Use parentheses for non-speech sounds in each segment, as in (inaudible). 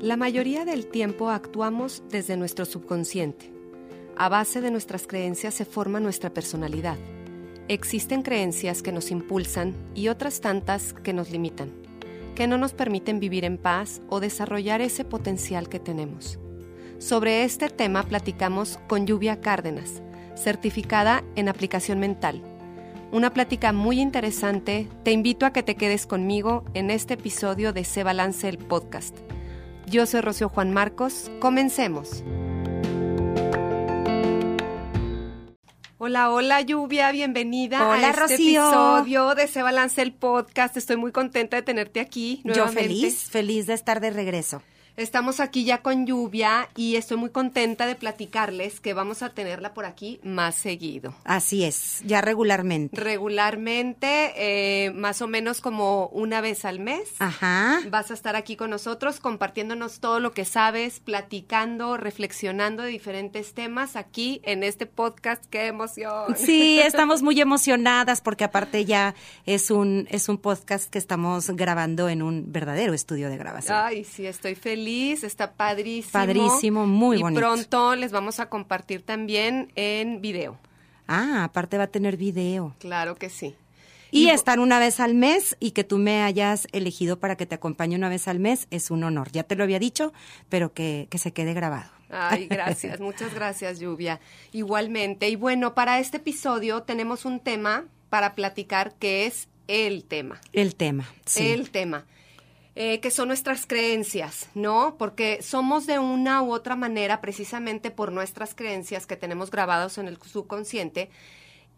La mayoría del tiempo actuamos desde nuestro subconsciente. A base de nuestras creencias se forma nuestra personalidad. Existen creencias que nos impulsan y otras tantas que nos limitan, que no nos permiten vivir en paz o desarrollar ese potencial que tenemos. Sobre este tema platicamos con Lluvia Cárdenas, certificada en aplicación mental. Una plática muy interesante. Te invito a que te quedes conmigo en este episodio de Se Balance el Podcast. Yo soy Rocío Juan Marcos. Comencemos. Hola, hola Lluvia, bienvenida hola, a este Rocío. episodio de Se Balance el Podcast. Estoy muy contenta de tenerte aquí. Yo feliz, feliz de estar de regreso. Estamos aquí ya con lluvia y estoy muy contenta de platicarles que vamos a tenerla por aquí más seguido. Así es, ya regularmente. Regularmente, eh, más o menos como una vez al mes. Ajá. Vas a estar aquí con nosotros compartiéndonos todo lo que sabes, platicando, reflexionando de diferentes temas aquí en este podcast. ¡Qué emoción! Sí, (laughs) estamos muy emocionadas porque aparte ya es un, es un podcast que estamos grabando en un verdadero estudio de grabación. Ay, sí, estoy feliz está padrísimo. Padrísimo, muy y bonito. Y pronto les vamos a compartir también en video. Ah, aparte va a tener video. Claro que sí. Y, y estar una vez al mes y que tú me hayas elegido para que te acompañe una vez al mes es un honor. Ya te lo había dicho, pero que, que se quede grabado. Ay, (laughs) gracias, muchas gracias, Lluvia. Igualmente. Y bueno, para este episodio tenemos un tema para platicar que es el tema. El tema, sí. El tema. Eh, que son nuestras creencias, ¿no? Porque somos de una u otra manera, precisamente por nuestras creencias que tenemos grabados en el subconsciente,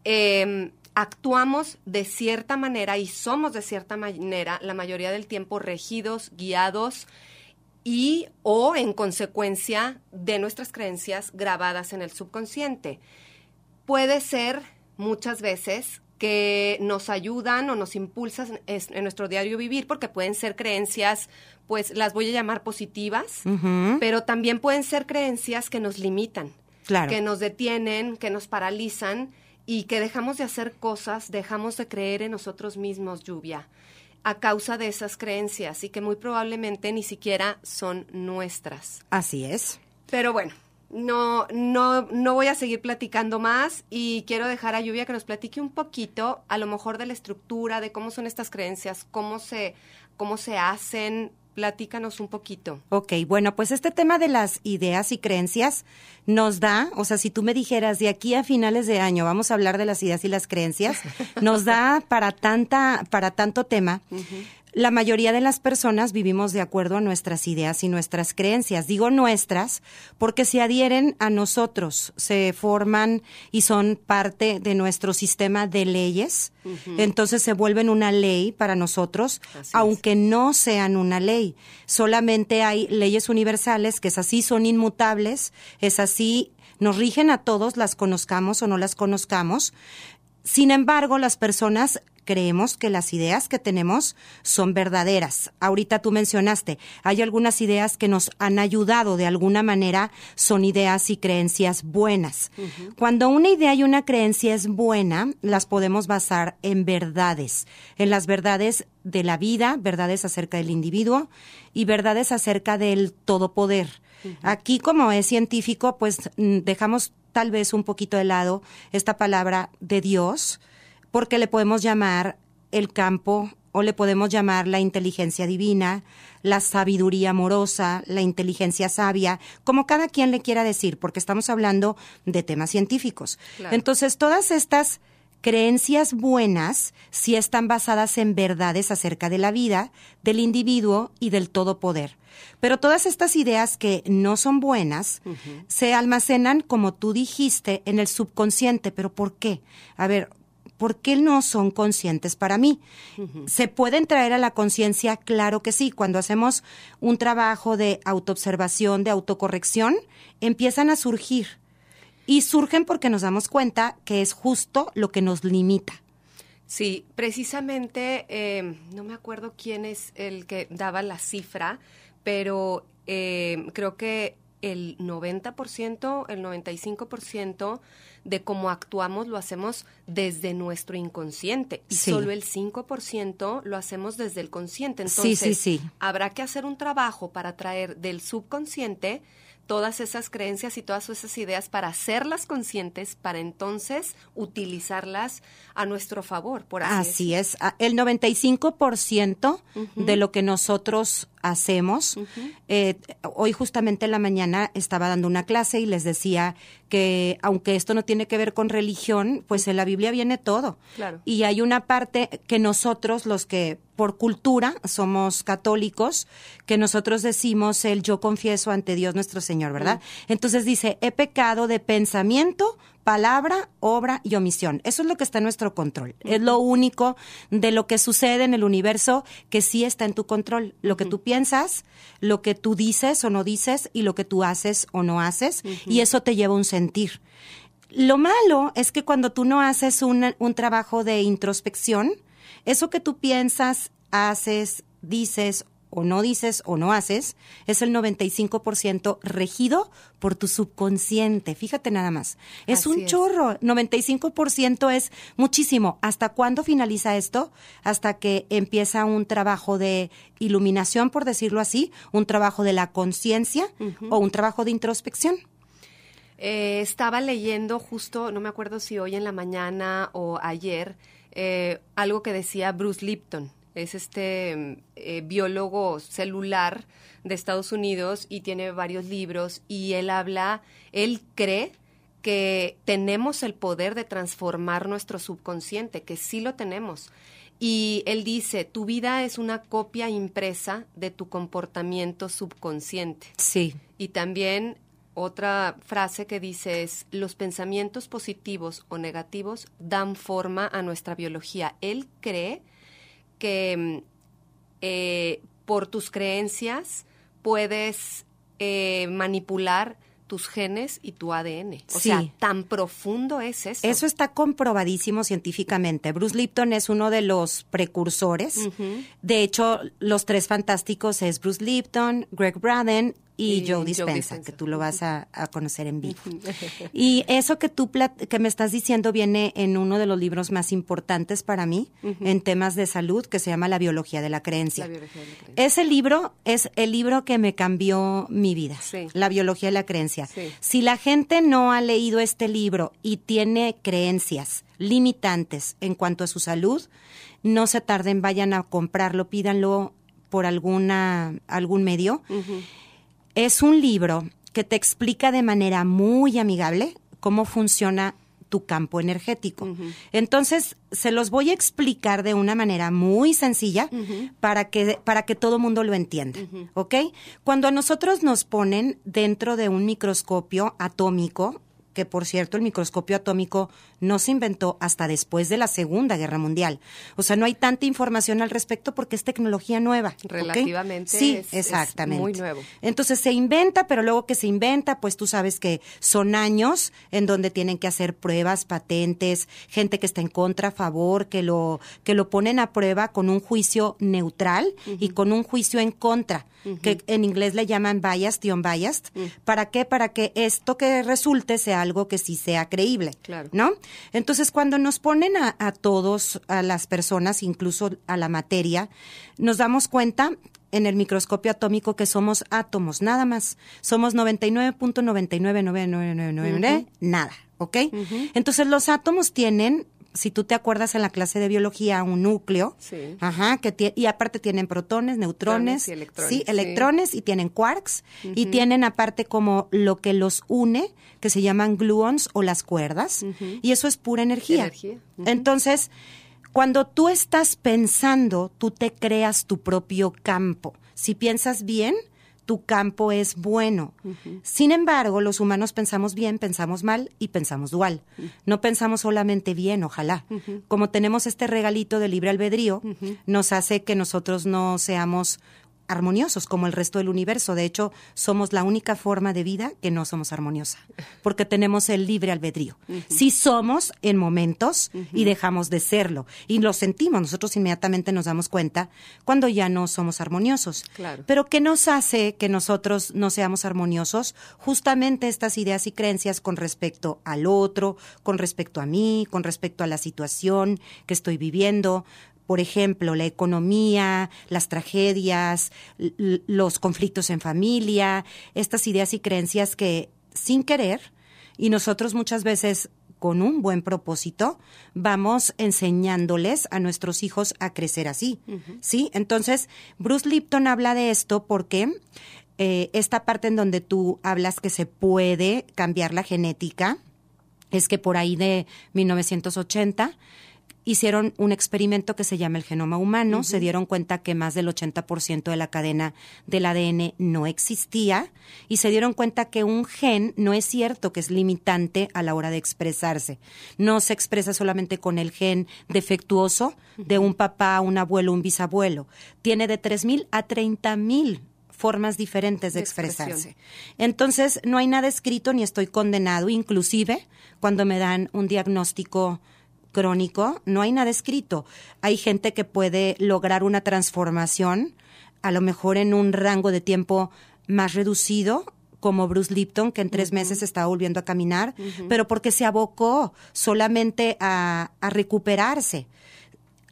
eh, actuamos de cierta manera y somos de cierta manera la mayoría del tiempo regidos, guiados y o en consecuencia de nuestras creencias grabadas en el subconsciente. Puede ser muchas veces que nos ayudan o nos impulsan en nuestro diario vivir, porque pueden ser creencias, pues las voy a llamar positivas, uh -huh. pero también pueden ser creencias que nos limitan, claro. que nos detienen, que nos paralizan y que dejamos de hacer cosas, dejamos de creer en nosotros mismos, lluvia, a causa de esas creencias y que muy probablemente ni siquiera son nuestras. Así es. Pero bueno, no, no, no voy a seguir platicando más y quiero dejar a Lluvia que nos platique un poquito, a lo mejor de la estructura, de cómo son estas creencias, cómo se, cómo se hacen. Platícanos un poquito. Ok, bueno, pues este tema de las ideas y creencias nos da, o sea, si tú me dijeras de aquí a finales de año vamos a hablar de las ideas y las creencias, (laughs) nos da para tanta, para tanto tema. Uh -huh. La mayoría de las personas vivimos de acuerdo a nuestras ideas y nuestras creencias. Digo nuestras porque se adhieren a nosotros, se forman y son parte de nuestro sistema de leyes. Uh -huh. Entonces se vuelven una ley para nosotros, Así aunque es. no sean una ley. Solamente hay leyes universales que es así, son inmutables, es así, nos rigen a todos, las conozcamos o no las conozcamos. Sin embargo, las personas creemos que las ideas que tenemos son verdaderas. Ahorita tú mencionaste, hay algunas ideas que nos han ayudado de alguna manera, son ideas y creencias buenas. Uh -huh. Cuando una idea y una creencia es buena, las podemos basar en verdades, en las verdades de la vida, verdades acerca del individuo y verdades acerca del todopoder. Uh -huh. Aquí, como es científico, pues dejamos tal vez un poquito de lado esta palabra de Dios, porque le podemos llamar el campo o le podemos llamar la inteligencia divina, la sabiduría amorosa, la inteligencia sabia, como cada quien le quiera decir, porque estamos hablando de temas científicos. Claro. Entonces, todas estas creencias buenas sí están basadas en verdades acerca de la vida, del individuo y del todopoder. Pero todas estas ideas que no son buenas uh -huh. se almacenan, como tú dijiste, en el subconsciente. ¿Pero por qué? A ver, ¿por qué no son conscientes para mí? Uh -huh. ¿Se pueden traer a la conciencia? Claro que sí. Cuando hacemos un trabajo de autoobservación, de autocorrección, empiezan a surgir. Y surgen porque nos damos cuenta que es justo lo que nos limita. Sí, precisamente, eh, no me acuerdo quién es el que daba la cifra, pero eh, creo que el 90%, el 95% de cómo actuamos lo hacemos desde nuestro inconsciente y solo el 5% lo hacemos desde el consciente. Entonces, habrá que hacer un trabajo para traer del subconsciente todas esas creencias y todas esas ideas para hacerlas conscientes, para entonces utilizarlas a nuestro favor, por así, así es. El 95% de lo que nosotros hacemos. Eh, hoy justamente en la mañana estaba dando una clase y les decía que aunque esto no tiene que ver con religión, pues en la Biblia viene todo. Y hay una parte que nosotros, los que por cultura somos católicos, que nosotros decimos el yo confieso ante Dios nuestro Señor, ¿verdad? Entonces dice, he pecado de pensamiento, palabra, obra y omisión. Eso es lo que está en nuestro control. Es lo único de lo que sucede en el universo que sí está en tu control. Lo que tú piensas, lo que tú dices o no dices y lo que tú haces o no haces. Y eso te lleva a un sentir. Lo malo es que cuando tú no haces un, un trabajo de introspección, eso que tú piensas, haces, dices o no dices o no haces, es el 95% regido por tu subconsciente. Fíjate nada más. Es un chorro. 95% es muchísimo. ¿Hasta cuándo finaliza esto? Hasta que empieza un trabajo de iluminación, por decirlo así, un trabajo de la conciencia o un trabajo de introspección. Eh, estaba leyendo justo, no me acuerdo si hoy en la mañana o ayer, eh, algo que decía Bruce Lipton es este eh, biólogo celular de Estados Unidos y tiene varios libros y él habla, él cree que tenemos el poder de transformar nuestro subconsciente, que sí lo tenemos. Y él dice, tu vida es una copia impresa de tu comportamiento subconsciente. Sí. Y también otra frase que dice es, los pensamientos positivos o negativos dan forma a nuestra biología. Él cree que eh, por tus creencias puedes eh, manipular tus genes y tu ADN. O sea, tan profundo es eso. Eso está comprobadísimo científicamente. Bruce Lipton es uno de los precursores. De hecho, los tres fantásticos es Bruce Lipton, Greg Braden y, Joe, Dispenza, que tú lo vas a, conocer en vivo. (laughs) y eso que tú que me estás diciendo viene en uno de los libros más importantes para mí en temas de salud, que se llama La biología de la creencia. Ese libro es el libro que me cambió mi vida, La biología de la creencia. Si la gente no ha leído este libro y tiene creencias limitantes en cuanto a su salud, no se tarden, vayan a comprarlo, pídanlo por alguna algún medio. Es un libro que te explica de manera muy amigable cómo funciona tu campo energético. Entonces, se los voy a explicar de una manera muy sencilla para que para que todo mundo lo entienda, ¿ok? Cuando a nosotros nos ponen dentro de un microscopio atómico, que por cierto el microscopio atómico no se inventó hasta después de la Segunda Guerra Mundial. O sea, no hay tanta información al respecto porque es tecnología nueva. Relativamente. Sí, exactamente. muy nuevo. Entonces se inventa, pero luego que se inventa, pues tú sabes que son años en donde tienen que hacer pruebas, patentes, gente que está en contra, a favor, que lo, que lo ponen a prueba con un juicio neutral y con un juicio en contra que en inglés le llaman biased y unbiased. ¿Para qué? Para que esto que resulte sea algo que sí sea creíble, claro. ¿no? Entonces, cuando nos ponen a, a todos, a las personas, incluso a la materia, nos damos cuenta en el microscopio atómico que somos átomos, nada más. Somos 99.999999, nada, ¿ok? Entonces los átomos tienen si tú te acuerdas en la clase de biología, un núcleo, sí. ajá, que y aparte tienen protones, neutrones, y electrones, sí, electrones y tienen quarks y tienen aparte como lo que los une, que se llaman gluons o las cuerdas, y eso es pura energía. energía. Entonces, cuando tú estás pensando, tú te creas tu propio campo. Si piensas bien, tu campo es bueno. Sin embargo, los humanos pensamos bien, pensamos mal y pensamos dual. No pensamos solamente bien, ojalá. Como tenemos este regalito de libre albedrío, nos hace que nosotros no seamos armoniosos como el resto del universo. De hecho, somos la única forma de vida que no somos armoniosa, porque tenemos el libre albedrío. Sí somos en momentos y dejamos de serlo. Y lo sentimos, nosotros inmediatamente nos damos cuenta cuando ya no somos armoniosos. Claro. Pero ¿qué nos hace que nosotros no seamos armoniosos? Justamente estas ideas y creencias con respecto al otro, con respecto a mí, con respecto a la situación que estoy viviendo, por ejemplo, la economía, las tragedias, los conflictos en familia, estas ideas y creencias que sin querer, y nosotros muchas veces con un buen propósito, vamos enseñándoles a nuestros hijos a crecer así. ¿Sí? Entonces, Bruce Lipton habla de esto porque eh, esta parte en donde tú hablas que se puede cambiar la genética, es que por ahí de 1980 hicieron un experimento que se llama el genoma humano, se dieron cuenta que más del 80% de la cadena del ADN no existía y se dieron cuenta que un gen no es cierto que es limitante a la hora de expresarse. No se expresa solamente con el gen defectuoso de un papá, un abuelo, un bisabuelo. Tiene de 3.000 a 30.000 formas diferentes de, de expresarse. Entonces, no hay nada escrito ni estoy condenado, inclusive cuando me dan un diagnóstico crónico, no hay nada escrito. Hay gente que puede lograr una transformación, a lo mejor en un rango de tiempo más reducido, como Bruce Lipton, que en tres meses estaba volviendo a caminar, pero porque se abocó solamente a, a recuperarse.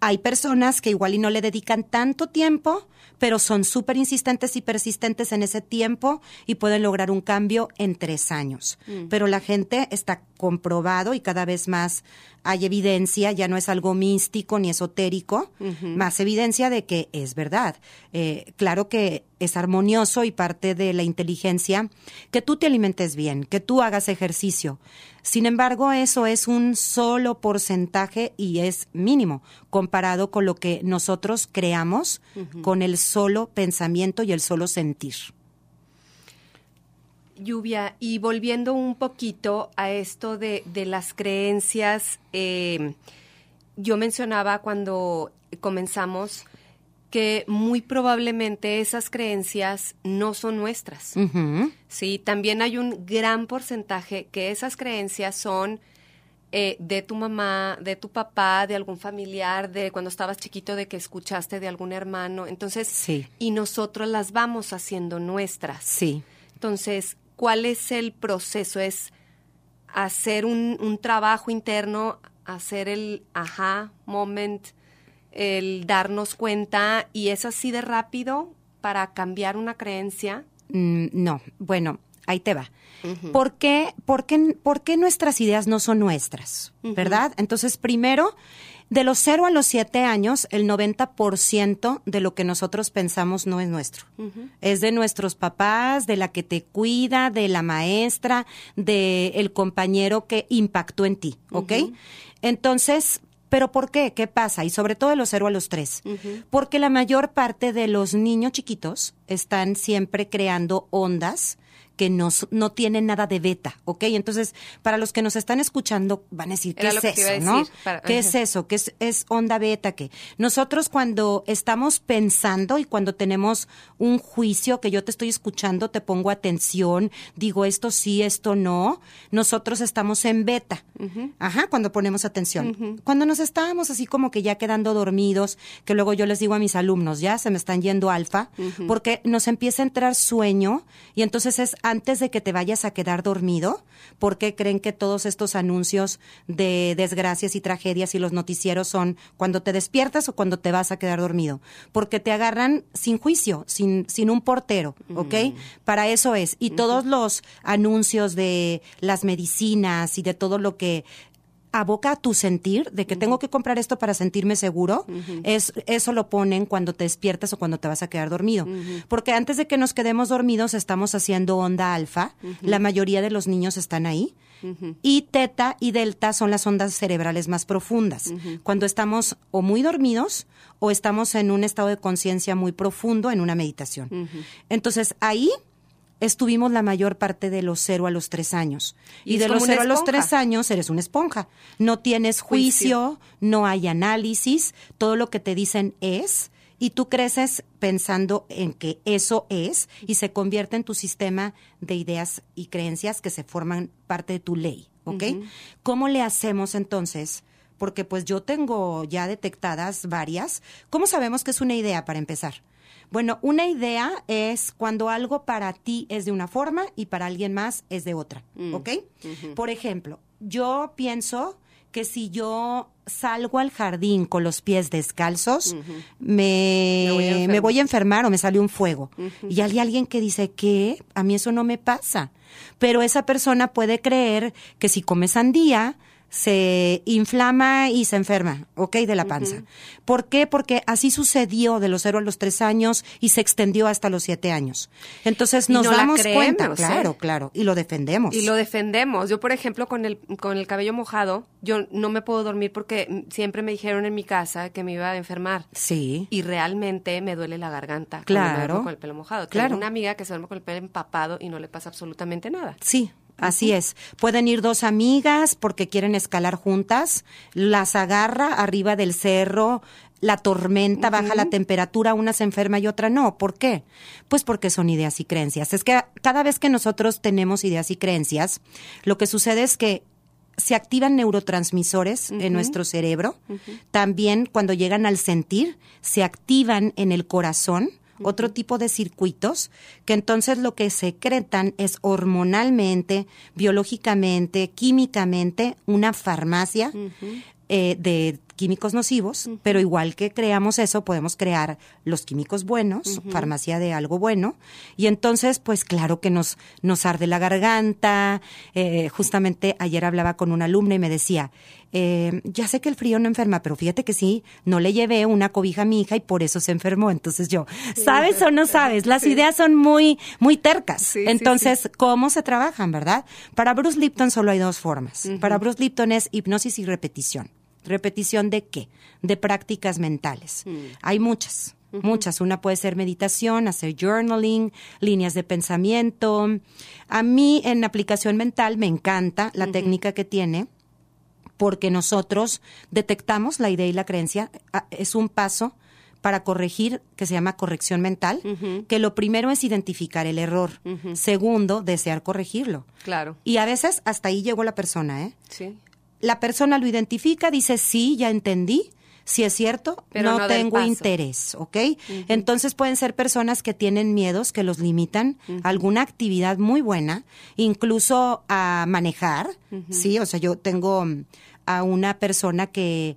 Hay personas que igual y no le dedican tanto tiempo, pero son súper insistentes y persistentes en ese tiempo y pueden lograr un cambio en tres años. Mm. Pero la gente está comprobado y cada vez más hay evidencia, ya no es algo místico ni esotérico, más evidencia de que es verdad. Eh, claro que es armonioso y parte de la inteligencia que tú te alimentes bien, que tú hagas ejercicio. Sin embargo, eso es un solo porcentaje y es mínimo comparado con lo que nosotros creamos con el solo pensamiento y el solo sentir. Lluvia, y volviendo un poquito a esto de, las creencias, eh, yo mencionaba cuando comenzamos que muy probablemente esas creencias no son nuestras. Sí, también hay un gran porcentaje que esas creencias son eh, de tu mamá, de tu papá, de algún familiar, de cuando estabas chiquito, de que escuchaste de algún hermano. Entonces, sí. y nosotros las vamos haciendo nuestras. Sí. Entonces, ¿cuál es el proceso? Es hacer un, un trabajo interno, hacer el aha moment, el darnos cuenta, y es así de rápido para cambiar una creencia. Mm, no, bueno, ahí te va. ¿Por, qué, por, qué, ¿Por qué nuestras ideas no son nuestras? ¿Verdad? Entonces, primero, de los 0 a los 7 años, el 90% de lo que nosotros pensamos no es nuestro. Es de nuestros papás, de la que te cuida, de la maestra, de el compañero que impactó en ti, ¿ok? Entonces, ¿Pero por qué? ¿Qué pasa? Y sobre todo de los 0 a los 3. Porque la mayor parte de los niños chiquitos están siempre creando ondas que no, no tienen nada de beta, ¿ok? Entonces, para los que nos están escuchando, van a decir, ¿qué es eso, no? ¿Qué es eso? ¿Qué es, es onda beta? que Nosotros cuando estamos pensando y cuando tenemos un juicio que yo te estoy escuchando, te pongo atención, digo esto sí, esto no, nosotros estamos en beta. Ajá, cuando ponemos atención. Cuando nos estábamos así como que ya quedando dormidos, que luego yo les digo a mis alumnos, ya se me están yendo alfa, porque nos empieza a entrar sueño y entonces es antes de que te vayas a quedar dormido? ¿Por qué creen que todos estos anuncios de desgracias y tragedias y los noticieros son cuando te despiertas o cuando te vas a quedar dormido? Porque te agarran sin juicio, sin, sin un portero, ¿ok? Para eso es. Y todos los anuncios de las medicinas y de todo lo que aboca a tu sentir de que tengo que comprar esto para sentirme seguro, es, eso lo ponen cuando te despiertas o cuando te vas a quedar dormido. Porque antes de que nos quedemos dormidos estamos haciendo onda alfa, la mayoría de los niños están ahí, y teta y delta son las ondas cerebrales más profundas, cuando estamos o muy dormidos o estamos en un estado de conciencia muy profundo en una meditación. Entonces ahí estuvimos la mayor parte de los cero a los tres años. Y, de los cero a los tres años eres una esponja. No tienes juicio, no hay análisis, todo lo que te dicen es y tú creces pensando en que eso es y se convierte en tu sistema de ideas y creencias que se forman parte de tu ley, ¿ok? ¿Cómo le hacemos entonces? Porque pues yo tengo ya detectadas varias. ¿Cómo sabemos que es una idea para empezar? Bueno, una idea es cuando algo para ti es de una forma y para alguien más es de otra, Mm. ¿ok? Por ejemplo, yo pienso que si yo salgo al jardín con los pies descalzos, me, Me voy a me enfermar. voy a enfermar o me sale un fuego. Y hay alguien que dice que a mí eso no me pasa. Pero esa persona puede creer que si come sandía, se inflama y se enferma, ¿ok? De la panza. ¿Por qué? Porque así sucedió de los cero a los tres años y se extendió hasta los siete años. Entonces nos no damos creemos, cuenta, ¿eh? claro, claro, y lo defendemos. Y lo defendemos. Yo, por ejemplo, con el, con el cabello mojado, yo no me puedo dormir porque siempre me dijeron en mi casa que me iba a enfermar. Sí. Y realmente me duele la garganta cuando me Claro. duermo con el pelo mojado. Claro. Tengo una amiga que se duerme con el pelo empapado y no le pasa absolutamente nada. Sí, así es. Pueden ir dos amigas porque quieren escalar juntas, las agarra arriba del cerro, la tormenta, baja la temperatura, una se enferma y otra no. ¿Por qué? Pues porque son ideas y creencias. Es que cada vez que nosotros tenemos ideas y creencias, lo que sucede es que se activan neurotransmisores en nuestro cerebro. También cuando llegan al sentir, se activan en el corazón otro tipo de circuitos que entonces lo que secretan es hormonalmente, biológicamente, químicamente, una farmacia eh, de químicos nocivos, pero igual que creamos eso, podemos crear los químicos buenos, farmacia de algo bueno, y entonces, pues claro que nos, nos arde la garganta. Eh, justamente ayer hablaba con una alumna y me decía, eh, ya sé que el frío no enferma, pero fíjate que sí, no le llevé una cobija a mi hija y por eso se enfermó. Entonces yo, ¿sabes o no sabes? Las ideas son muy, muy tercas. Sí, sí, Entonces, ¿cómo se trabajan, verdad? Para Bruce Lipton solo hay dos formas. Para Bruce Lipton es hipnosis y repetición. ¿Repetición de qué? De prácticas mentales. Hay muchas, muchas. Una puede ser meditación, hacer journaling, líneas de pensamiento. A mí en aplicación mental me encanta la técnica que tiene porque nosotros detectamos la idea y la creencia. Es un paso para corregir que se llama corrección mental, que lo primero es identificar el error, segundo, desear corregirlo. Claro. Y a veces hasta ahí llegó la persona, ¿eh? Sí. La persona lo identifica, dice, sí, ya entendí, si es cierto, Pero no, tengo interés, ¿ok? Entonces pueden ser personas que tienen miedos que los limitan a alguna actividad muy buena, incluso a manejar, ¿sí? O sea, yo tengo mm, a una persona que,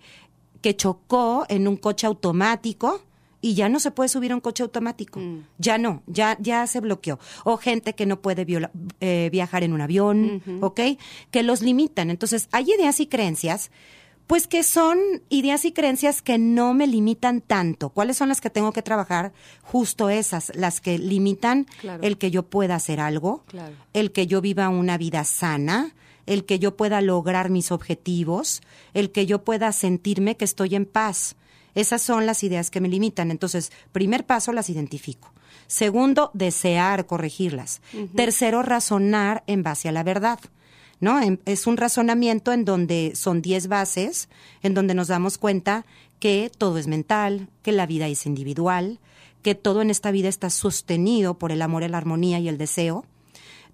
que chocó en un coche automático y ya no se puede subir a un coche automático. Ya no, ya, ya se bloqueó. O gente que no puede viola- eh, viajar en un avión, ¿ok? Que los limitan. Entonces, hay ideas y creencias, pues que son ideas y creencias que no me limitan tanto. ¿Cuáles son las que tengo que trabajar? Justo esas, las que limitan Claro. el que yo pueda hacer algo, Claro. el que yo viva una vida sana, el que yo pueda lograr mis objetivos, el que yo pueda sentirme que estoy en paz. Esas son las ideas que me limitan. Entonces, primer paso, las identifico. Segundo, desear corregirlas. Tercero, razonar en base a la verdad. ¿No? En- Es un razonamiento en donde son 10 bases, en donde nos damos cuenta que todo es mental, que la vida es individual, que todo en esta vida está sostenido por el amor, la armonía y el deseo.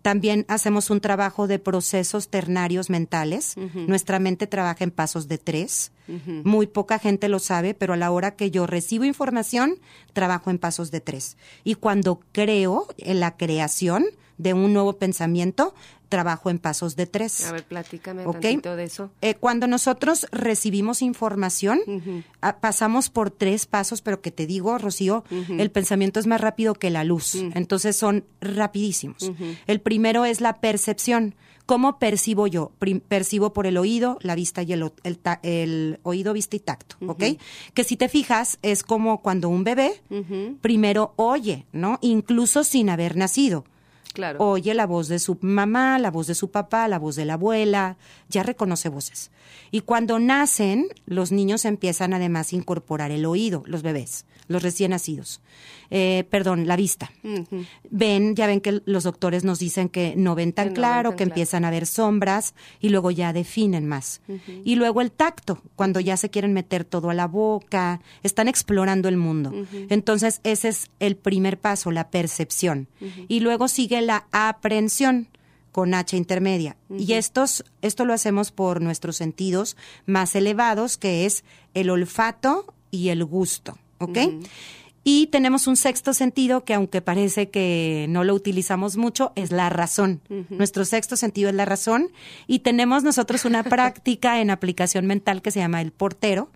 También hacemos un trabajo de procesos ternarios mentales. Nuestra mente trabaja en pasos de tres. Muy poca gente lo sabe, pero a la hora que yo recibo información, trabajo en pasos de tres. Y cuando creo en la creación de un nuevo pensamiento, trabajo en pasos de tres. A ver, platícame ¿Ok? tantito de eso. Eh, cuando nosotros recibimos información, ah, pasamos por tres pasos, pero que te digo, Rocío, el pensamiento es más rápido que la luz. Entonces son rapidísimos. El primero es la percepción. ¿Cómo percibo yo? Percibo por el oído, la vista y el, el el oído, vista y tacto, ¿ok? Que si te fijas, es como cuando un bebé primero oye, ¿no? Incluso sin haber nacido. Claro. Oye la voz de su mamá, la voz de su papá, la voz de la abuela, ya reconoce voces. Y cuando nacen, los niños empiezan además a incorporar el oído, los bebés, los recién nacidos. Eh, perdón, la vista. Ven, ya ven que los doctores nos dicen que no ven tan Que no ven claro, tan que claro. empiezan a ver sombras y luego ya definen más. Y luego el tacto, cuando ya se quieren meter todo a la boca, están explorando el mundo. Entonces, ese es el primer paso, la percepción. Y luego sigue la aprehensión con H intermedia. Y estos, esto lo hacemos por nuestros sentidos más elevados, que es el olfato y el gusto. ¿Ok? Y tenemos un sexto sentido que aunque parece que no lo utilizamos mucho, es la razón. Nuestro sexto sentido es la razón y tenemos nosotros una (laughs) práctica en aplicación mental que se llama el portero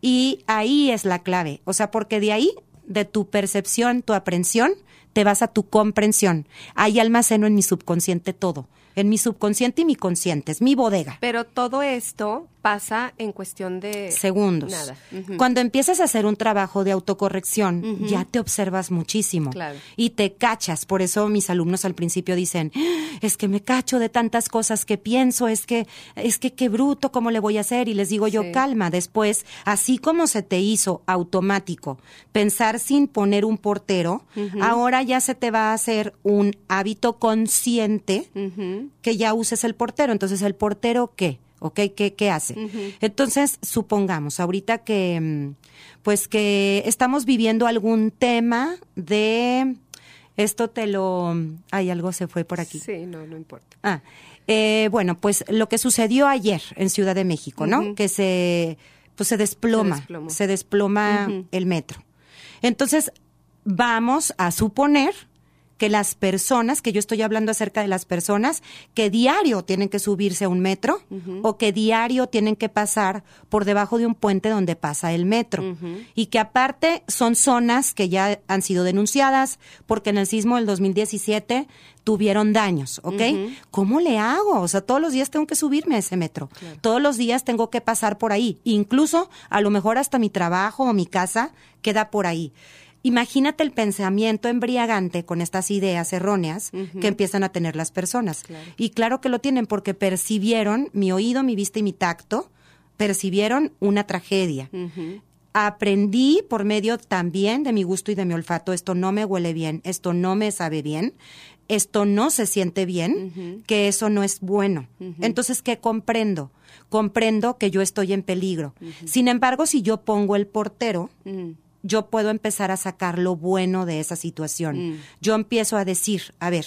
y ahí es la clave. O sea, porque de ahí, de tu percepción, tu aprehensión, te vas a tu comprensión. Ahí almaceno en mi subconsciente todo. En mi subconsciente y mi consciente. Es mi bodega. Pero todo esto pasa en cuestión de segundos. Nada. Cuando empiezas a hacer un trabajo de autocorrección, ya te observas muchísimo Claro. y te cachas. Por eso mis alumnos al principio dicen, "Ah, es que me cacho de tantas cosas que pienso, es que, es que qué bruto, ¿cómo le voy a hacer? Y les digo yo, Sí. calma, después, así como se te hizo automático pensar sin poner un portero, ahora ya se te va a hacer un hábito consciente Que ya uses el portero. Entonces, ¿el portero qué? ¿Ok? ¿Qué, qué hace? Entonces, supongamos, ahorita que, mm, pues que estamos viviendo algún tema de, esto te lo, ay, algo se fue por aquí. Sí, no, no importa. Ah, eh, bueno, pues lo que sucedió ayer en Ciudad de México, ¿no? Que se, pues se desploma, Se desplomó. se desploma el metro. Entonces, vamos a suponer que las personas, que yo estoy hablando acerca de las personas que diario tienen que subirse a un metro o que diario tienen que pasar por debajo de un puente donde pasa el metro. Y que aparte son zonas que ya han sido denunciadas porque en el sismo del 2017 tuvieron daños, ¿ok? ¿Cómo le hago? O sea, todos los días tengo que subirme a ese metro. Todos los días tengo que pasar por ahí. Incluso, a lo mejor hasta mi trabajo o mi casa queda por ahí. Imagínate el pensamiento embriagante con estas ideas erróneas que empiezan a tener las personas. Y claro que lo tienen porque percibieron mi oído, mi vista y mi tacto, percibieron una tragedia. Aprendí por medio también de mi gusto y de mi olfato, esto no me huele bien, esto no me sabe bien, esto no se siente bien, que eso no es bueno. Entonces, ¿qué comprendo? Comprendo que yo estoy en peligro. Sin embargo, si yo pongo el portero. Yo puedo empezar a sacar lo bueno de esa situación. Mm. Yo empiezo a decir, a ver,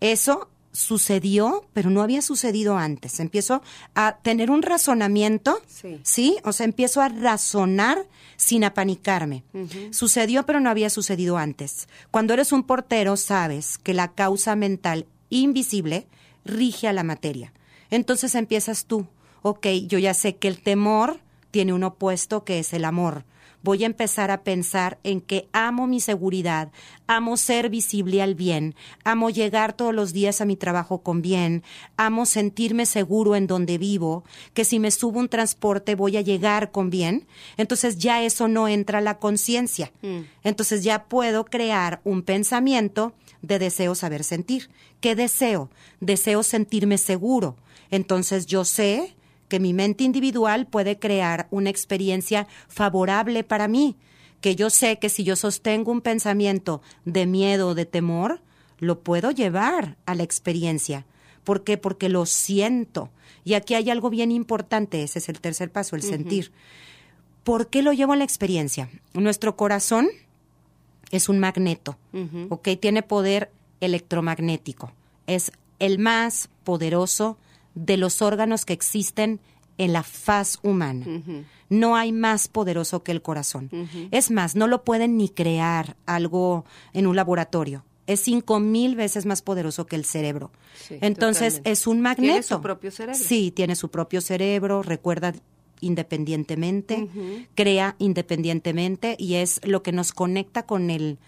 eso sucedió, pero no había sucedido antes. Empiezo a tener un razonamiento, Sí. O sea, empiezo a razonar sin apanicarme. Sucedió, pero no había sucedido antes. Cuando eres un portero, sabes que la causa mental invisible rige a la materia. Entonces empiezas tú, ok, yo ya sé que el temor tiene un opuesto que es el amor. Voy a empezar a pensar en que amo mi seguridad, amo ser visible al bien, amo llegar todos los días a mi trabajo con bien, amo sentirme seguro en donde vivo, que si me subo un transporte voy a llegar con bien. Entonces ya eso no entra a la conciencia. Entonces ya puedo crear un pensamiento de deseo saber sentir. ¿Qué deseo? Deseo sentirme seguro. Entonces yo sé que mi mente individual puede crear una experiencia favorable para mí, que yo sé que si yo sostengo un pensamiento de miedo o de temor, lo puedo llevar a la experiencia. ¿Por qué? Porque lo siento. Y aquí hay algo bien importante, ese es el tercer paso, el sentir. ¿Por qué lo llevo a la experiencia? Nuestro corazón es un magneto, ¿ok? Tiene poder electromagnético. Es el más poderoso de los órganos que existen en la faz humana. No hay más poderoso que el corazón. Es más, no lo pueden ni crear algo en un laboratorio. Es cinco mil veces más poderoso que el cerebro. Sí, Entonces totalmente. es un magneto. Tiene su propio cerebro. Sí, tiene su propio cerebro, recuerda independientemente, crea independientemente y es lo que nos conecta con el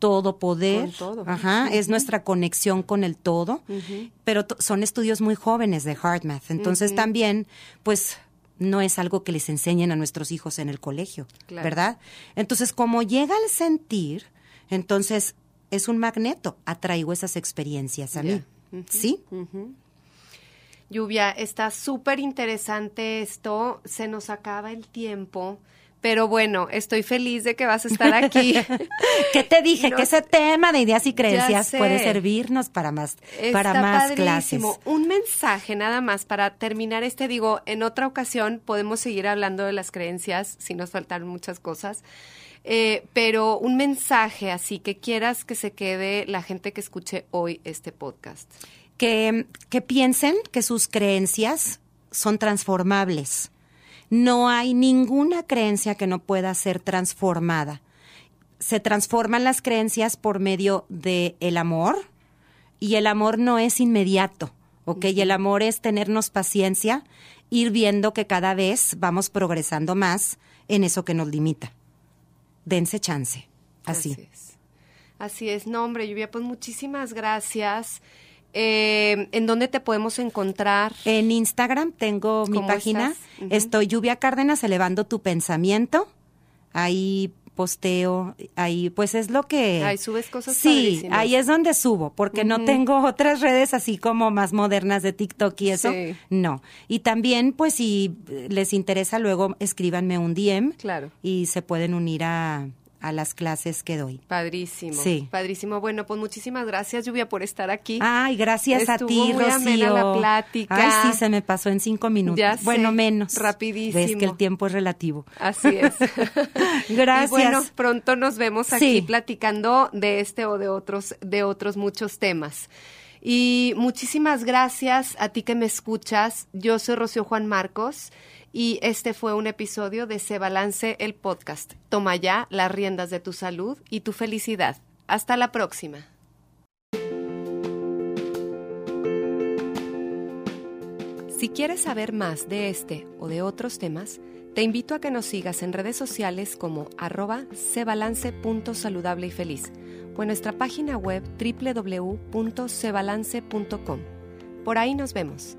todo poder. Con todo. Ajá, es nuestra conexión con el todo. Pero son estudios muy jóvenes de HeartMath. Entonces también, pues, no es algo que les enseñen a nuestros hijos en el colegio, Claro. ¿verdad? Entonces, como llega el sentir, entonces es un magneto, atraigo esas experiencias a mí. ¿Sí? Lluvia, está súper interesante esto, se nos acaba el tiempo. Pero bueno, estoy feliz de que vas a estar aquí. (laughs) ¿Qué te dije? que ese tema de ideas y creencias puede servirnos para más, para más clases. Un mensaje nada más para terminar este. Digo, en otra ocasión podemos seguir hablando de las creencias, si nos faltaron muchas cosas. Eh, pero un mensaje así que quieras que se quede la gente que escuche hoy este podcast. Que, que piensen que sus creencias son transformables no hay ninguna creencia que no pueda ser transformada. Se transforman las creencias por medio del el amor y el amor no es inmediato, ¿ok? Y el amor es tenernos paciencia, ir viendo que cada vez vamos progresando más en eso que nos limita. Dense chance. Así. Así es. Así es. No, hombre, Lluvia, pues muchísimas gracias. Eh, ¿En dónde te podemos encontrar? En Instagram tengo mi página. Estoy Lluvia Cárdenas elevando tu pensamiento. Ahí posteo, ahí pues es lo que... Ahí subes cosas Sí, ahí es donde subo, porque no tengo otras redes así como más modernas de TikTok y eso. No. Y también pues si les interesa luego escríbanme un DM. Claro. Y se pueden unir a a las clases que doy. Padrísimo. Sí. Padrísimo. Bueno, pues muchísimas gracias, Lluvia, por estar aquí. Ay, gracias a ti, muy Rocío. la plática. Ay, sí, se me pasó en cinco minutos. Ya bueno, menos. Rapidísimo. Ves que el tiempo es relativo. Así es. (laughs) gracias. Y bueno, pronto nos vemos aquí platicando de este o de otros, de otros muchos temas. Y muchísimas gracias a ti que me escuchas. Yo soy Rocío Juan Marcos y este fue un episodio de Se Balance el podcast. Toma ya las riendas de tu salud y tu felicidad. Hasta la próxima. Si quieres saber más de este o de otros temas, te invito a que nos sigas en redes sociales como arroba cebalance.saludable y feliz o en nuestra página web www.cebalance.com. Por ahí nos vemos.